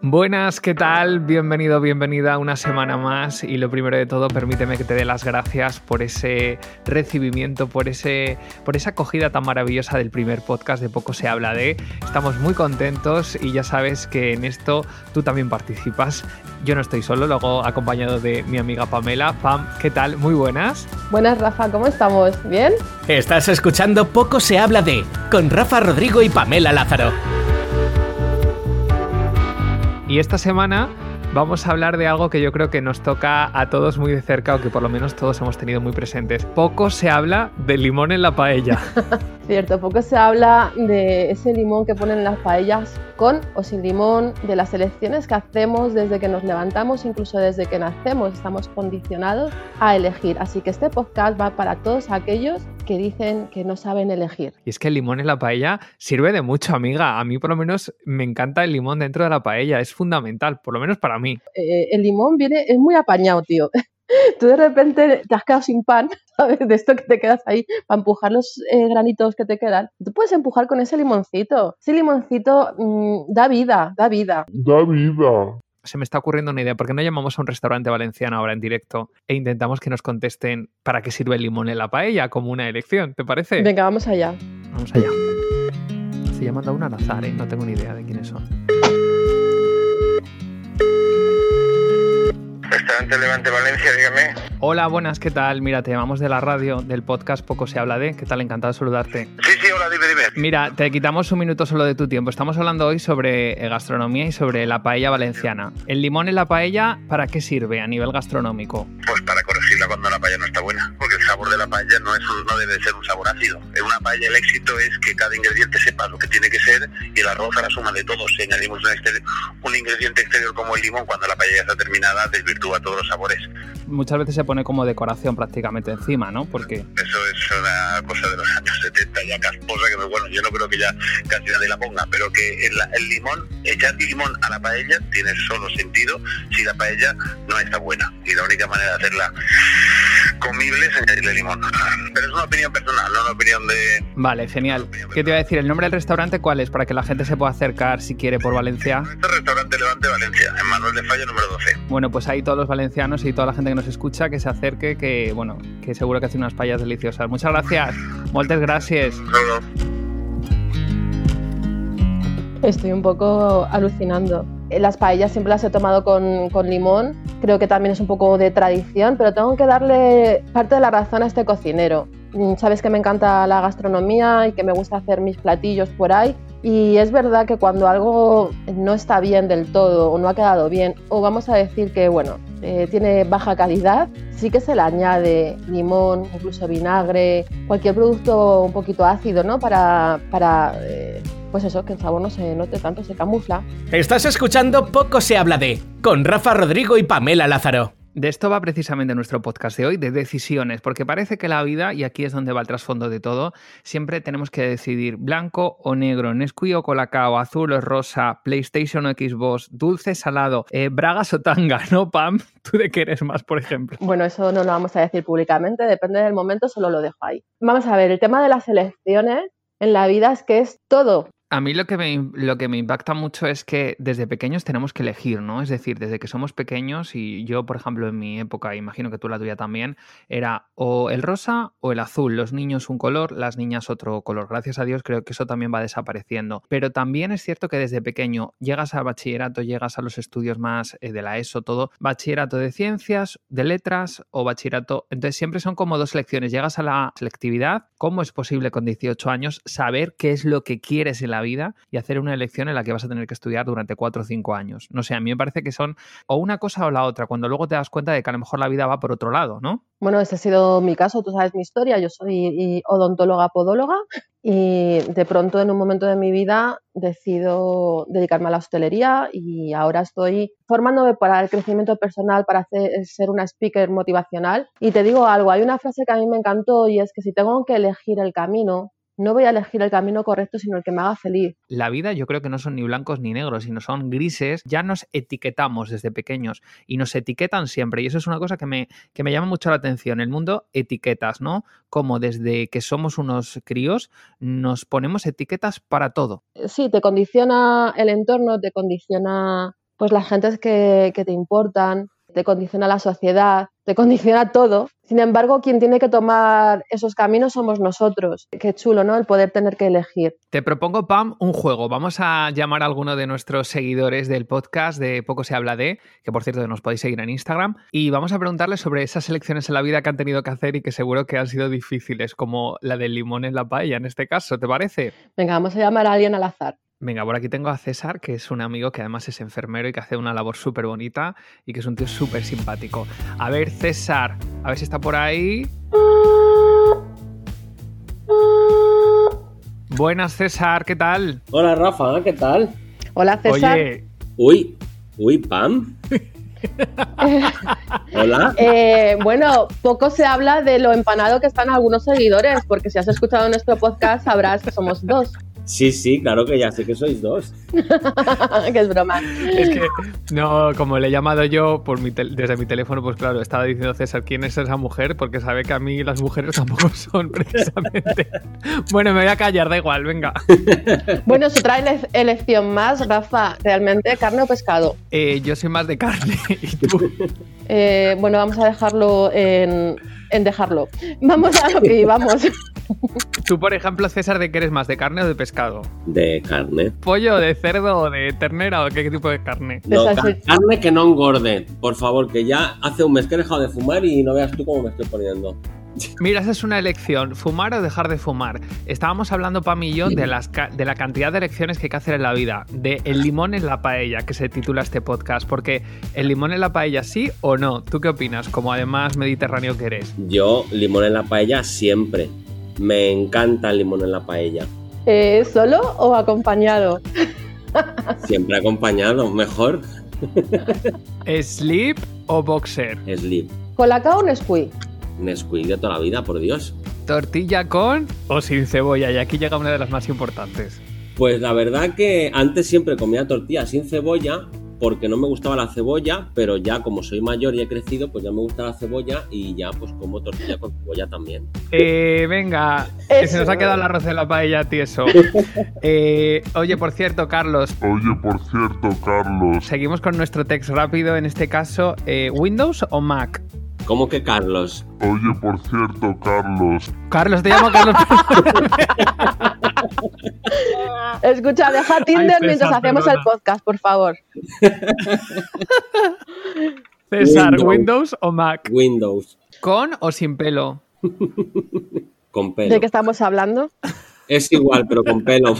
Buenas, ¿qué tal? Bienvenido, bienvenida una semana más y lo primero de todo, permíteme que te dé las gracias por ese recibimiento, por, ese, por esa acogida tan maravillosa del primer podcast de Poco se habla de. Estamos muy contentos y ya sabes que en esto tú también participas. Yo no estoy solo, luego acompañado de mi amiga Pamela. Pam, ¿qué tal? Muy buenas. Buenas, Rafa, ¿cómo estamos? ¿Bien? Estás escuchando Poco se habla de con Rafa Rodrigo y Pamela Lázaro. Y esta semana vamos a hablar de algo que yo creo que nos toca a todos muy de cerca o que por lo menos todos hemos tenido muy presentes. Poco se habla de limón en la paella. Cierto, poco se habla de ese limón que ponen en las paellas con o sin limón, de las elecciones que hacemos desde que nos levantamos, incluso desde que nacemos, estamos condicionados a elegir. Así que este podcast va para todos aquellos que dicen que no saben elegir. Y es que el limón en la paella sirve de mucho, amiga. A mí por lo menos me encanta el limón dentro de la paella, es fundamental, por lo menos para mí. Eh, el limón viene, es muy apañado, tío. Tú de repente te has quedado sin pan, ¿sabes? De esto que te quedas ahí para empujar los eh, granitos que te quedan. Tú puedes empujar con ese limoncito. Ese limoncito mm, da vida, da vida. Da vida. Se me está ocurriendo una idea. ¿Por qué no llamamos a un restaurante valenciano ahora en directo e intentamos que nos contesten para qué sirve el limón en la paella como una elección? ¿Te parece? Venga, vamos allá. Vamos allá. Se llama a un al azar, ¿eh? No tengo ni idea de quiénes son. Restaurante Levante Valencia, dígame. Hola, buenas, ¿qué tal? Mira, te llamamos de la radio, del podcast Poco se habla de. ¿Qué tal? Encantado de saludarte. Sí, sí. Mira, te quitamos un minuto solo de tu tiempo. Estamos hablando hoy sobre eh, gastronomía y sobre la paella valenciana. ¿El limón en la paella para qué sirve a nivel gastronómico? Pues para cuando la paella no está buena. Porque el sabor de la paella no, es un- no debe ser un sabor ácido. En una paella el éxito es que cada ingrediente sepa lo que tiene que ser y el arroz a la suma de todos. Si añadimos un, exterior- un ingrediente exterior como el limón, cuando la paella está terminada, desvirtúa todos los sabores. Muchas veces se pone como decoración prácticamente encima, ¿no? Porque Eso es una cosa de los años 70 ya casposa que bueno, yo no creo que ya casi nadie la ponga, pero que el, el limón, echar limón a la paella tiene solo sentido si la paella no está buena. Y la única manera de hacerla comible es añadirle limón. Pero es una opinión personal, no una opinión de... Vale, genial. ¿Qué te iba a decir? ¿El nombre del restaurante cuál es? Para que la gente se pueda acercar si quiere por Valencia. Este restaurante Levante Valencia, en Manuel de Falla número 12. Bueno, pues ahí todos los valencianos y toda la gente que nos escucha que se acerque, que bueno, que seguro que hace unas payas deliciosas. Muchas gracias. Muchas gracias. Estoy un poco alucinando. Las paellas siempre las he tomado con, con limón, creo que también es un poco de tradición, pero tengo que darle parte de la razón a este cocinero. Mm, Sabes que me encanta la gastronomía y que me gusta hacer mis platillos por ahí. Y es verdad que cuando algo no está bien del todo o no ha quedado bien, o vamos a decir que bueno, eh, tiene baja calidad, sí que se le añade limón, incluso vinagre, cualquier producto un poquito ácido, ¿no? Para, para eh, pues eso, que el sabor no se note tanto, se camufla. Estás escuchando Poco se habla de con Rafa Rodrigo y Pamela Lázaro. De esto va precisamente nuestro podcast de hoy, de decisiones, porque parece que la vida, y aquí es donde va el trasfondo de todo, siempre tenemos que decidir blanco o negro, Nesquik o Colacao, azul o rosa, PlayStation o Xbox, dulce, salado, eh, bragas o tanga, ¿no, Pam? ¿Tú de qué eres más, por ejemplo? Bueno, eso no lo vamos a decir públicamente, depende del momento, solo lo dejo ahí. Vamos a ver, el tema de las elecciones en la vida es que es todo. A mí lo que, me, lo que me impacta mucho es que desde pequeños tenemos que elegir, ¿no? Es decir, desde que somos pequeños, y yo, por ejemplo, en mi época, imagino que tú la tuya también, era o el rosa o el azul. Los niños un color, las niñas otro color. Gracias a Dios creo que eso también va desapareciendo. Pero también es cierto que desde pequeño llegas al bachillerato, llegas a los estudios más eh, de la ESO, todo, bachillerato de ciencias, de letras o bachillerato. Entonces siempre son como dos lecciones. Llegas a la selectividad, ¿cómo es posible con 18 años saber qué es lo que quieres en la vida y hacer una elección en la que vas a tener que estudiar durante 4 o 5 años? No sé, a mí me parece que son o una cosa o la otra, cuando luego te das cuenta de que a lo mejor la vida va por otro lado, ¿no? Bueno, ese ha sido mi caso, tú sabes mi historia, yo soy odontóloga podóloga y de pronto en un momento de mi vida decido dedicarme a la hostelería y ahora estoy formándome para el crecimiento personal, para ser una speaker motivacional. Y te digo algo, hay una frase que a mí me encantó y es que si tengo que elegir el camino, no voy a elegir el camino correcto, sino el que me haga feliz. La vida yo creo que no son ni blancos ni negros, sino son grises. Ya nos etiquetamos desde pequeños y nos etiquetan siempre. Y eso es una cosa que me, que me llama mucho la atención. El mundo etiquetas, ¿no? Como desde que somos unos críos nos ponemos etiquetas para todo. Sí, te condiciona el entorno, te condiciona pues las gentes que, que te importan, te condiciona la sociedad, te condiciona todo. Sin embargo, quien tiene que tomar esos caminos somos nosotros. Qué chulo, ¿no? El poder tener que elegir. Te propongo, Pam, un juego. Vamos a llamar a alguno de nuestros seguidores del podcast de Poco se habla de, que por cierto nos podéis seguir en Instagram, y vamos a preguntarles sobre esas elecciones en la vida que han tenido que hacer y que seguro que han sido difíciles, como la del limón en la paella en este caso. ¿Te parece? Venga, vamos a llamar a alguien al azar. Venga, por aquí tengo a César, que es un amigo que además es enfermero y que hace una labor súper bonita y que es un tío súper simpático. A ver, César, a ver si está por ahí. Buenas, César, ¿qué tal? Hola, Rafa, ¿qué tal? Hola, César. Oye, Uy, uy, Pam. Hola. Eh, bueno, poco se habla de lo empanado que están algunos seguidores, porque si has escuchado nuestro podcast sabrás que somos dos. Sí, sí, claro que ya sé que sois dos. que es broma. es que no, como le he llamado yo por mi tel- desde mi teléfono, pues claro, estaba diciendo César quién es esa mujer, porque sabe que a mí las mujeres tampoco son precisamente. bueno, me voy a callar, da igual, venga. Bueno, es otra ele- elección más, Rafa. ¿Realmente carne o pescado? Eh, yo soy más de carne y tú. Eh, bueno, vamos a dejarlo en, en dejarlo. Vamos a lo que íbamos. Tú, por ejemplo, César, ¿de qué eres más? ¿De carne o de pescado? De carne. ¿Pollo, de cerdo o de ternera o qué tipo de carne? No, carne que no engorde. Por favor, que ya hace un mes que he dejado de fumar y no veas tú cómo me estoy poniendo. Mira, esa es una elección, fumar o dejar de fumar. Estábamos hablando, Pam y yo, de, las de la cantidad de elecciones que hay que hacer en la vida, de el limón en la paella, que se titula este podcast, porque el limón en la paella sí o no. ¿Tú qué opinas? Como además mediterráneo que eres. Yo, limón en la paella siempre. Me encanta el limón en la paella. Eh, ¿Solo o acompañado? Siempre acompañado, mejor. ¿Sleep o boxer? Sleep. ¿Colacao o Nesquik? Nesquik de toda la vida, por Dios. ¿Tortilla con o sin cebolla? Y aquí llega una de las más importantes. Pues la verdad que antes siempre comía tortilla sin cebolla porque no me gustaba la cebolla, pero ya como soy mayor y he crecido, pues ya me gusta la cebolla y ya pues como tortilla con cebolla también. Eh, venga, que se nos ha quedado el arroz en la paella tieso. Eh, oye, por cierto, Carlos, Oye, por cierto, Carlos, seguimos con nuestro text rápido, en este caso, eh, ¿Windows o Mac? ¿Cómo que Carlos? oye, por cierto, Carlos, Carlos, te llamo Carlos. Escucha, deja Tinder mientras hacemos el podcast, por favor. César, Windows. ¿Windows o Mac? Windows ¿Con o sin pelo? con pelo. ¿De qué estamos hablando? Es igual, pero con pelo.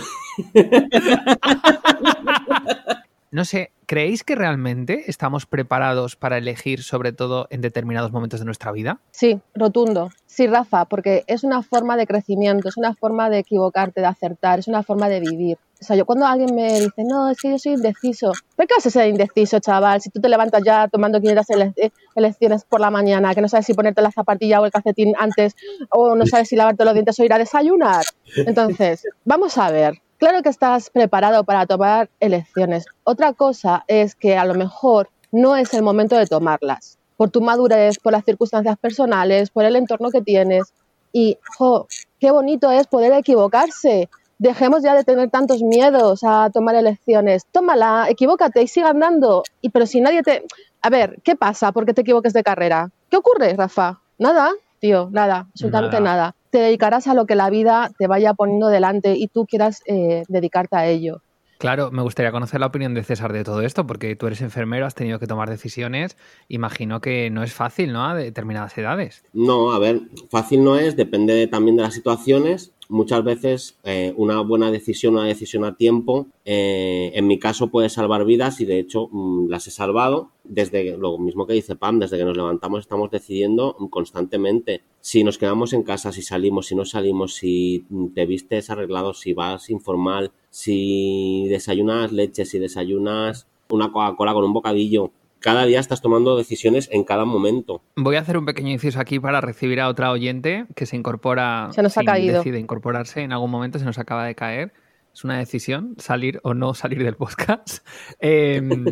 No sé, ¿creéis que realmente estamos preparados para elegir, sobre todo en determinados momentos de nuestra vida? Sí, rotundo. Sí, Rafa, porque es una forma de crecimiento, es una forma de equivocarte, de acertar, es una forma de vivir. O sea, yo cuando alguien me dice, no, es que yo soy indeciso, ¿por qué vas a ser indeciso, chaval? Si tú te levantas ya tomando 500 ele- eh, elecciones por la mañana, que no sabes si ponerte la zapatilla o el calcetín antes, o no sabes si lavarte los dientes o ir a desayunar. Entonces, vamos a ver. Claro que estás preparado para tomar elecciones. Otra cosa es que a lo mejor no es el momento de tomarlas por tu madurez, por las circunstancias personales, por el entorno que tienes. Y, jo, qué bonito es poder equivocarse. Dejemos ya de tener tantos miedos a tomar elecciones. Tómala, equivócate y siga andando. Y, pero si nadie te... A ver, ¿qué pasa porque te equivoques de carrera? ¿Qué ocurre, Rafa? Nada, tío, nada, absolutamente Nada. nada. Te dedicarás a lo que la vida te vaya poniendo delante y tú quieras eh, dedicarte a ello. Claro, me gustaría conocer la opinión de César de todo esto, porque tú eres enfermero, has tenido que tomar decisiones. Imagino que no es fácil, ¿no? A determinadas edades. No, a ver, fácil no es, depende también de las situaciones. Muchas veces eh, una buena decisión, una decisión a tiempo, eh, en mi caso puede salvar vidas y de hecho mm, las he salvado. Desde lo mismo que dice Pam, desde que nos levantamos estamos decidiendo constantemente si nos quedamos en casa, si salimos, si no salimos, si mm, te vistes arreglado, si vas informal, si desayunas leche, si desayunas una Coca-Cola con un bocadillo. Cada día estás tomando decisiones en cada momento. Voy a hacer un pequeño inciso aquí para recibir a otra oyente que se incorpora. Se nos ha caído. Decide incorporarse en algún momento, se nos acaba de caer. Es una decisión salir o no salir del podcast. Em,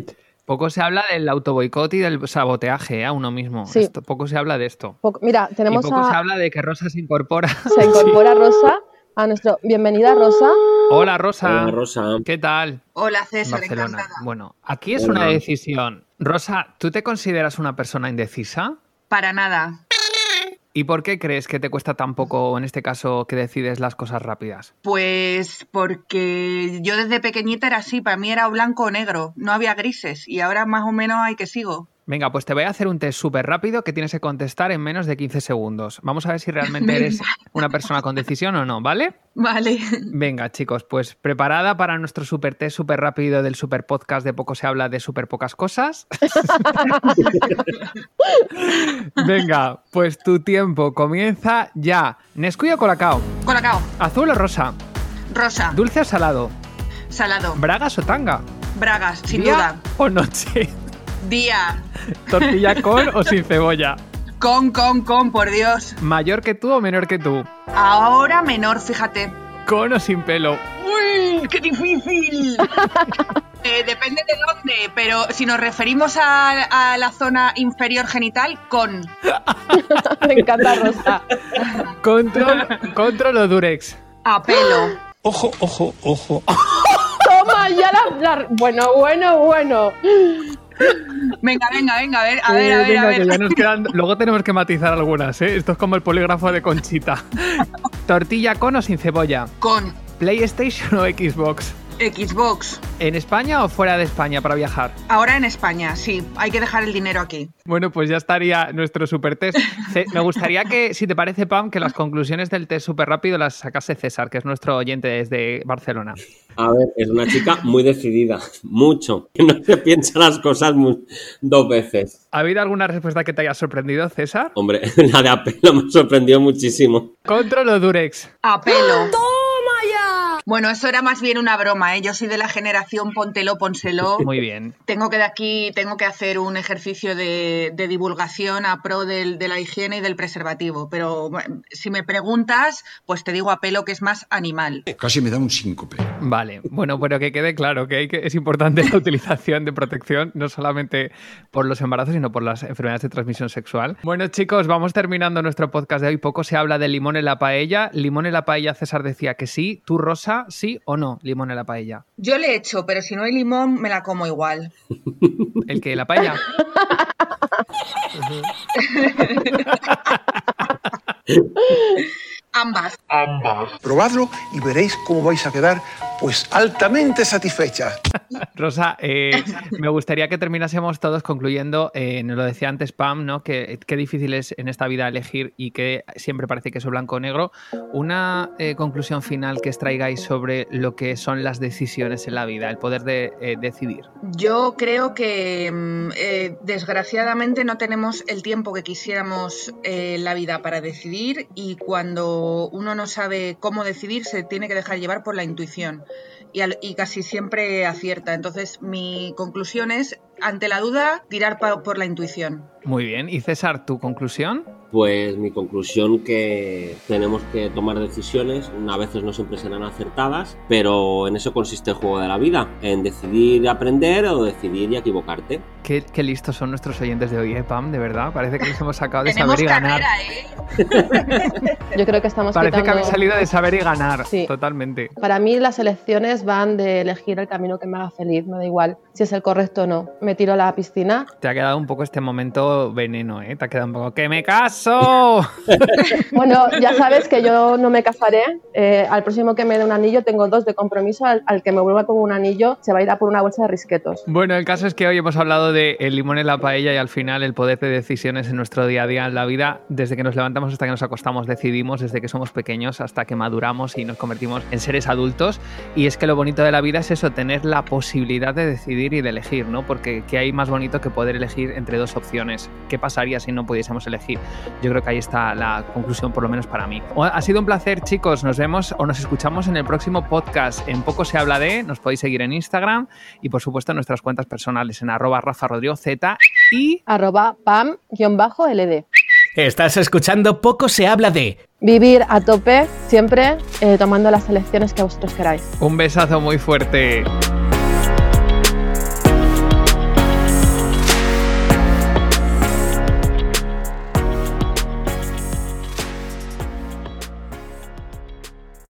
poco se habla del autoboicot y del saboteaje ¿eh? a uno mismo. Sí. Esto- poco se habla de esto. Poco- Mira, Y tenemos poco se habla de que Rosa se incorpora. se incorpora Rosa a nuestro... Bienvenida, Rosa. Hola Rosa. Hola, Rosa. ¿Qué tal? Hola César, Barcelona. encantada. Bueno, aquí es Hola. una decisión. Rosa, ¿tú te consideras una persona indecisa? Para nada. ¿Y por qué crees que te cuesta tan poco, en este caso, que decides las cosas rápidas? Pues porque yo desde pequeñita era así, para mí era blanco o negro, no había grises y ahora más o menos hay que sigo. Venga, pues te voy a hacer un test súper rápido que tienes que contestar en menos de 15 segundos. Vamos a ver si realmente eres una persona con decisión o no, ¿vale? Vale. Venga, chicos, pues preparada para nuestro super test súper rápido del super podcast de poco se habla de súper pocas cosas. Venga, pues tu tiempo comienza ya. Nesquik o colacao, Colacao, azul o rosa, rosa, dulce o salado, salado, bragas o tanga, bragas, sin día duda. o noche, Día, tortilla con o sin cebolla, con, con, con, por Dios. mayor que tú o menor que tú, Ahora menor, fíjate. con o sin pelo, ¡Uy, qué difícil! Eh, depende de dónde, pero si nos referimos a, a la zona inferior genital, con. Me encanta Rosa. control, control o durex. A pelo. Ojo, ojo, ojo. Toma, ya la, la- Bueno, bueno, bueno. Venga, venga, venga, a ver, a ver, a ver, venga, a que ver. ya nos quedan- Luego tenemos que matizar algunas, ¿eh? Esto es como el polígrafo de Conchita. Tortilla con o sin cebolla. Con PlayStation o Xbox. Xbox. ¿En España o fuera de España para viajar? Ahora en España, sí. Hay que dejar el dinero aquí. Bueno, pues ya estaría nuestro super test. Me gustaría que, si te parece, Pam, que las conclusiones del test súper rápido las sacase César, que es nuestro oyente desde Barcelona. A ver, es una chica muy decidida, mucho. que No se piensa las cosas dos veces. ¿Ha habido alguna respuesta que te haya sorprendido, César? Hombre, la de apelo me sorprendió muchísimo. ¿Control o Durex? A pelo. Bueno, eso era más bien una broma, ¿eh? Yo soy de la generación póntelo, pónselo. Muy bien. Tengo que de aquí, tengo que hacer un ejercicio de, de divulgación a pro del- de la higiene y del preservativo. Pero bueno, si me preguntas, pues te digo a pelo que es más animal. Casi me da un síncope. Vale, bueno, pero que quede claro que, hay que es importante la utilización de protección, no solamente por los embarazos, sino por las enfermedades de transmisión sexual. Bueno, chicos, vamos terminando nuestro podcast de hoy. Poco se habla de limón en la paella. Limón en la paella, César decía que sí. ¿Tú, Rosa, sí o no? Limón en la paella. Yo le echo, pero si no hay limón, me la como igual. ¿El que? ¿La paella? Ambas. Probadlo y veréis cómo vais a quedar pues altamente satisfechas. Rosa, eh, me gustaría que terminásemos todos concluyendo, eh, nos lo decía antes Pam, ¿no? Que qué difícil es en esta vida elegir y que siempre parece que es blanco o negro. Una eh, conclusión final que extraigáis sobre lo que son las decisiones en la vida, el poder de eh, decidir. Yo creo que mm, eh, desgraciadamente no tenemos el tiempo que quisiéramos eh, en la vida para decidir y cuando uno no sabe cómo decidir se tiene que dejar llevar por la intuición y, al- y casi siempre acierta. Entonces mi conclusión es, ante la duda, tirar pa- por la intuición. Muy bien. Y César, ¿tu conclusión? Pues mi conclusión que tenemos que tomar decisiones, a veces no siempre serán acertadas, pero en eso consiste el juego de la vida, en decidir aprender o decidir y equivocarte. Qué, qué listos son nuestros oyentes de hoy, ¿eh, Pam? De verdad, parece que les hemos sacado de saber y ganar. carrera, ¿eh? Yo creo que estamos Parece que quitando... habéis salido de saber y ganar, Sí. totalmente. Para mí las elecciones van de elegir el camino que me haga feliz, me da igual si es el correcto o no. Me tiro a la piscina. Te ha quedado un poco este momento veneno, ¿eh? Te ha quedado un poco ¡que me caso! Bueno, ya sabes que yo no me casaré. Eh, al próximo que me dé un anillo tengo dos de compromiso. Al, al que me vuelva con un anillo se va a ir a por una bolsa de risquetos. Bueno, el caso es que hoy hemos hablado de el limón en la paella y al final el poder de decisiones en nuestro día a día en la vida. Desde que nos levantamos hasta que nos acostamos decidimos, desde que somos pequeños hasta que maduramos y nos convertimos en seres adultos. Y es que lo bonito de la vida es eso, tener la posibilidad de decidir y de elegir, ¿no? Porque ¿qué hay más bonito que poder elegir entre dos opciones? ¿Qué pasaría si no pudiésemos elegir? Yo creo que ahí está la conclusión, por lo menos para mí. Ha sido un placer, chicos. Nos vemos o nos escuchamos en el próximo podcast. En poco se habla de, nos podéis seguir en Instagram y por supuesto en nuestras cuentas personales en arroba Rafa Rodrigo Z y Arroba pam-ld. Estás escuchando Poco se habla de Vivir a tope, siempre eh, tomando las elecciones que vosotros queráis. un besazo muy fuerte.